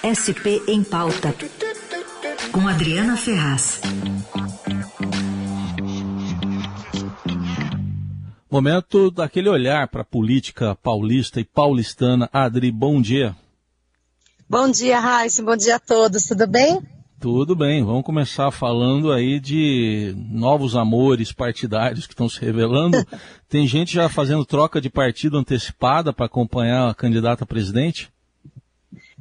SP em Pauta, com Adriana Ferraz. Momento daquele olhar para a política paulista e paulistana. Adri, bom dia. Bom dia, Raíssa. Bom dia a todos. Tudo bem? Tudo bem. Vamos começar falando aí de novos amores partidários que estão se revelando. Tem gente já fazendo troca de partido antecipada para acompanhar a candidata a presidente?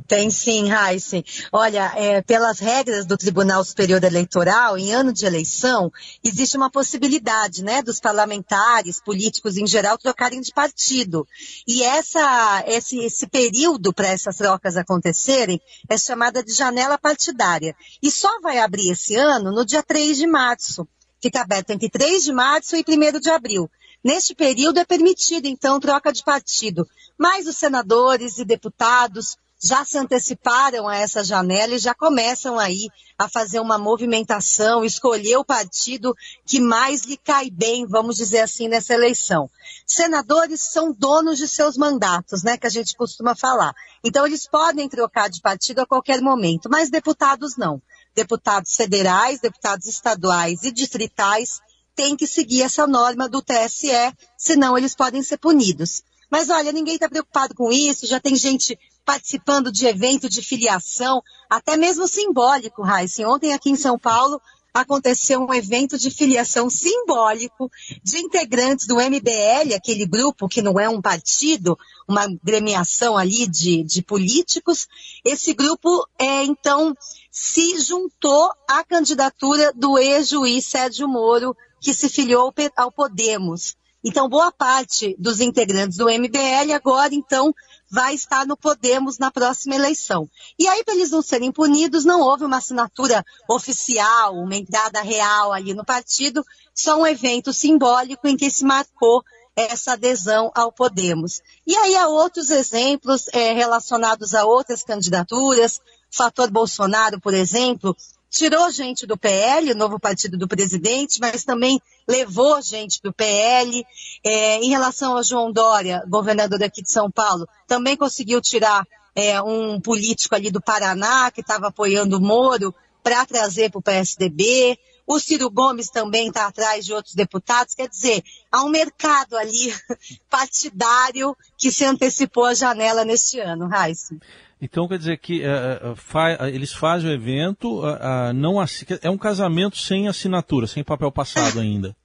Tem sim, Raíssa. Olha, é, pelas regras do Tribunal Superior Eleitoral, em ano de eleição, existe uma possibilidade, né, dos parlamentares, políticos em geral, trocarem de partido. E essa, esse, esse período para essas trocas acontecerem é chamada de janela partidária. E só vai abrir esse ano no dia 3 de março. Fica aberto entre 3 de março e 1 de abril. Neste período é permitido, então, troca de partido. Mas os senadores e deputados, já se anteciparam a essa janela e já começam aí a fazer uma movimentação, escolher o partido que mais lhe cai bem, vamos dizer assim, nessa eleição. Senadores são donos de seus mandatos, né, que a gente costuma falar. Então eles podem trocar de partido a qualquer momento, mas deputados não. Deputados federais, deputados estaduais e distritais têm que seguir essa norma do TSE, senão eles podem ser punidos. Mas olha, ninguém está preocupado com isso, já tem gente participando de evento de filiação, até mesmo simbólico, Raíssa. Ontem aqui em São Paulo aconteceu um evento de filiação simbólico de integrantes do MBL, aquele grupo que não é um partido, uma gremiação ali de, de políticos. Esse grupo, é, então, se juntou à candidatura do ex-juiz Sérgio Moro, que se filiou ao Podemos. Então, boa parte dos integrantes do MBL agora, então, vai estar no Podemos na próxima eleição. E aí, para eles não serem punidos, não houve uma assinatura oficial, uma entrada real ali no partido, só um evento simbólico em que se marcou essa adesão ao Podemos. E aí há outros exemplos é, relacionados a outras candidaturas, fator Bolsonaro, por exemplo, tirou gente do PL, o novo partido do presidente, mas também levou gente do PL. É, em relação a João Dória, governador aqui de São Paulo, também conseguiu tirar é, um político ali do Paraná que estava apoiando o Moro para trazer para o PSDB. O Ciro Gomes também está atrás de outros deputados. Quer dizer, há um mercado ali partidário que se antecipou à janela neste ano, Raíssa. Então quer dizer que uh, fa eles fazem o evento, uh, uh, não é um casamento sem assinatura, sem papel passado ainda.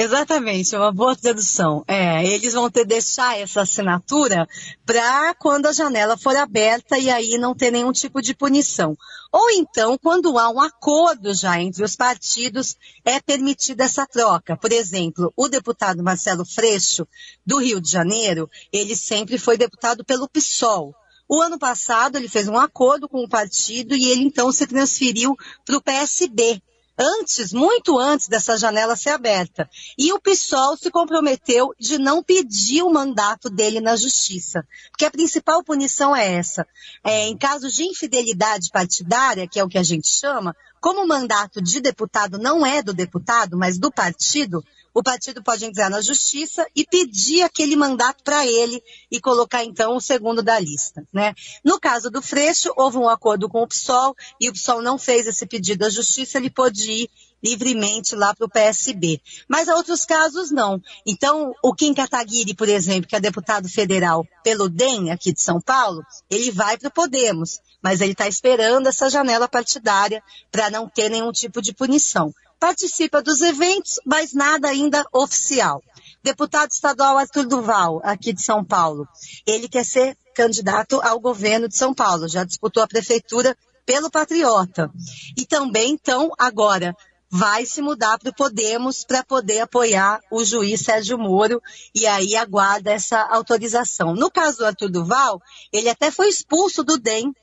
Exatamente, é uma boa tradução. É, eles vão ter deixar essa assinatura para quando a janela for aberta e aí não ter nenhum tipo de punição. Ou então, quando há um acordo já entre os partidos, é permitida essa troca. Por exemplo, o deputado Marcelo Freixo, do Rio de Janeiro, ele sempre foi deputado pelo PSOL. O ano passado ele fez um acordo com o partido e ele então se transferiu para o PSB, antes, muito antes dessa janela ser aberta. E o PSOL se comprometeu de não pedir o mandato dele na justiça. Porque a principal punição é essa. É, em caso de infidelidade partidária, que é o que a gente chama, como o mandato de deputado não é do deputado, mas do partido, o partido pode entrar na justiça e pedir aquele mandato para ele e colocar então o segundo da lista. Né? No caso do Freixo, houve um acordo com o PSOL e o PSOL não fez esse pedido à justiça, ele pode ir livremente lá para o PSB. Mas há outros casos não. Então, o Kim Kataguiri, por exemplo, que é deputado federal pelo DEM aqui de São Paulo, ele vai para o Podemos, mas ele está esperando essa janela partidária para não ter nenhum tipo de punição participa dos eventos, mas nada ainda oficial. Deputado estadual Arthur Duval, aqui de São Paulo, ele quer ser candidato ao governo de São Paulo, já disputou a prefeitura pelo Patriota. E também, então, agora, vai se mudar para o Podemos para poder apoiar o juiz Sérgio Moro e aí aguarda essa autorização. No caso do Arthur Duval, ele até foi expulso do DEM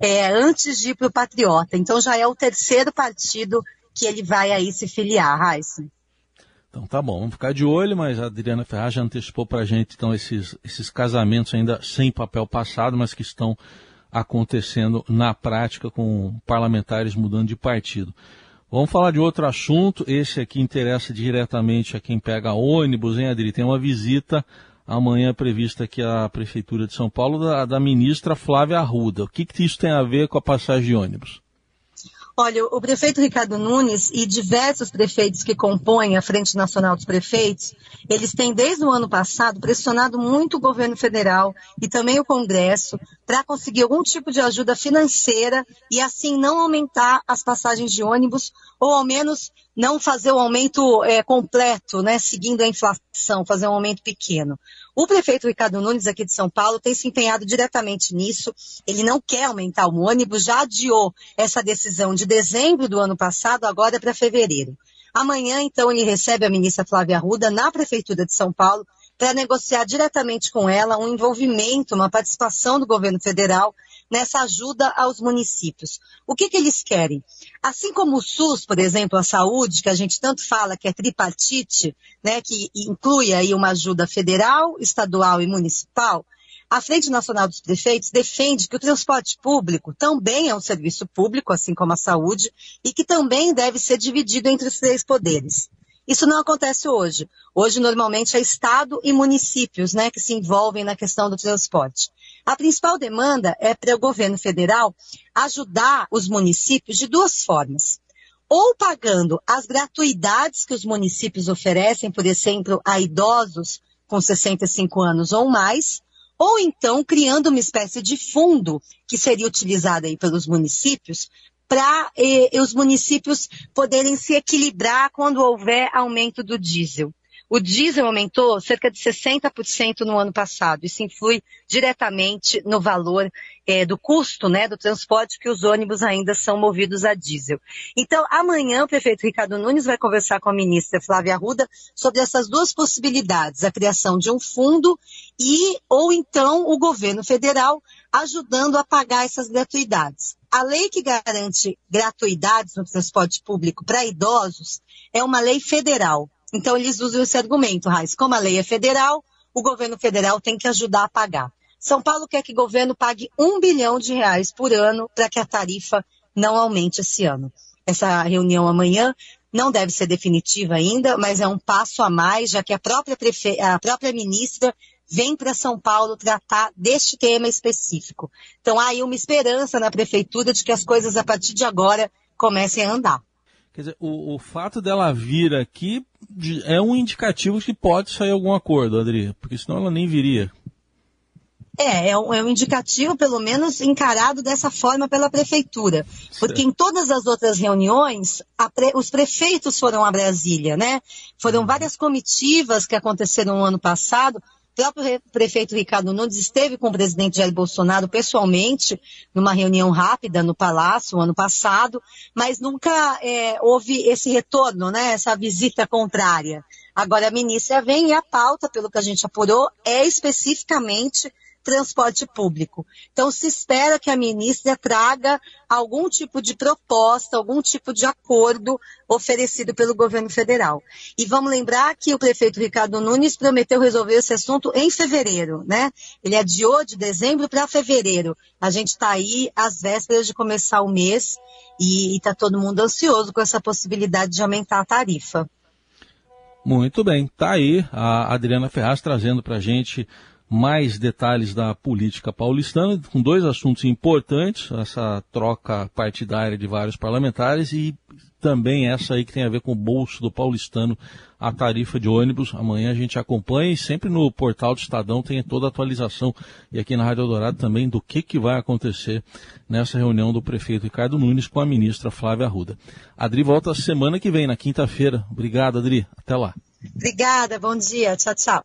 é, antes de ir para o Patriota. Então já é o terceiro partido que ele vai aí se filiar, Raíssa. Então tá bom, vamos ficar de olho, mas a Adriana Ferraz já antecipou para a gente então esses, esses casamentos ainda sem papel passado, mas que estão acontecendo na prática com parlamentares mudando de partido. Vamos falar de outro assunto, esse aqui interessa diretamente a quem pega ônibus, hein, Adri? Tem uma visita amanhã prevista aqui a Prefeitura de São Paulo da, da ministra Flávia Arruda. O que, que isso tem a ver com a passagem de ônibus? Olha, o prefeito Ricardo Nunes e diversos prefeitos que compõem a Frente Nacional dos Prefeitos, eles têm desde o ano passado pressionado muito o governo federal e também o Congresso para conseguir algum tipo de ajuda financeira e assim não aumentar as passagens de ônibus ou ao menos não fazer o aumento é, completo, né, seguindo a inflação, fazer um aumento pequeno. O prefeito Ricardo Nunes, aqui de São Paulo, tem se empenhado diretamente nisso. Ele não quer aumentar o ônibus, já adiou essa decisão de dezembro do ano passado, agora para fevereiro. Amanhã, então, ele recebe a ministra Flávia Arruda na Prefeitura de São Paulo para negociar diretamente com ela um envolvimento, uma participação do governo federal nessa ajuda aos municípios. O que, que eles querem? Assim como o SUS, por exemplo, a saúde, que a gente tanto fala que é tripartite, né, que inclui aí uma ajuda federal, estadual e municipal, a Frente Nacional dos Prefeitos defende que o transporte público também é um serviço público, assim como a saúde, e que também deve ser dividido entre os três poderes. Isso não acontece hoje. Hoje, normalmente, é Estado e municípios né, que se envolvem na questão do transporte. A principal demanda é para o governo federal ajudar os municípios de duas formas. Ou pagando as gratuidades que os municípios oferecem, por exemplo, a idosos com 65 anos ou mais, ou então criando uma espécie de fundo que seria utilizado aí pelos municípios para eh, os municípios poderem se equilibrar quando houver aumento do diesel. O diesel aumentou cerca de 60% no ano passado. Isso influi diretamente no valor é, do custo né, do transporte, que os ônibus ainda são movidos a diesel. Então, amanhã o prefeito Ricardo Nunes vai conversar com a ministra Flávia Arruda sobre essas duas possibilidades, a criação de um fundo e ou então o governo federal ajudando a pagar essas gratuidades. A lei que garante gratuidades no transporte público para idosos é uma lei federal. Então, eles usam esse argumento, Raiz. Como a lei é federal, o governo federal tem que ajudar a pagar. São Paulo quer que o governo pague um bilhão de reais por ano para que a tarifa não aumente esse ano. Essa reunião amanhã não deve ser definitiva ainda, mas é um passo a mais, já que a própria, prefe... a própria ministra vem para São Paulo tratar deste tema específico. Então há aí uma esperança na prefeitura de que as coisas a partir de agora comecem a andar. Quer dizer, o, o fato dela vir aqui é um indicativo que pode sair algum acordo, Adri, porque senão ela nem viria. É, é um, é um, indicativo, pelo menos, encarado dessa forma pela prefeitura. Porque em todas as outras reuniões, pre, os prefeitos foram a Brasília, né? Foram uhum. várias comitivas que aconteceram no ano passado o próprio prefeito Ricardo Nunes esteve com o presidente Jair Bolsonaro pessoalmente numa reunião rápida no Palácio ano passado, mas nunca é, houve esse retorno, né, essa visita contrária. Agora a ministra vem e a pauta, pelo que a gente apurou, é especificamente transporte público. Então, se espera que a ministra traga algum tipo de proposta, algum tipo de acordo oferecido pelo governo federal. E vamos lembrar que o prefeito Ricardo Nunes prometeu resolver esse assunto em fevereiro, né? Ele adiou de dezembro para fevereiro. A gente está aí às vésperas de começar o mês e está todo mundo ansioso com essa possibilidade de aumentar a tarifa. Muito bem, tá aí a Adriana Ferraz trazendo para a gente mais detalhes da política paulistana, com dois assuntos importantes, essa troca partidária de vários parlamentares e também essa aí que tem a ver com o bolso do paulistano, a tarifa de ônibus. Amanhã a gente acompanha e sempre no portal do Estadão tem toda a atualização e aqui na Rádio Eldorado também do que, que vai acontecer nessa reunião do prefeito Ricardo Nunes com a ministra Flávia Arruda. Adri volta semana que vem, na quinta-feira. Obrigado, Adri. Até lá. Obrigada, bom dia. Tchau, tchau.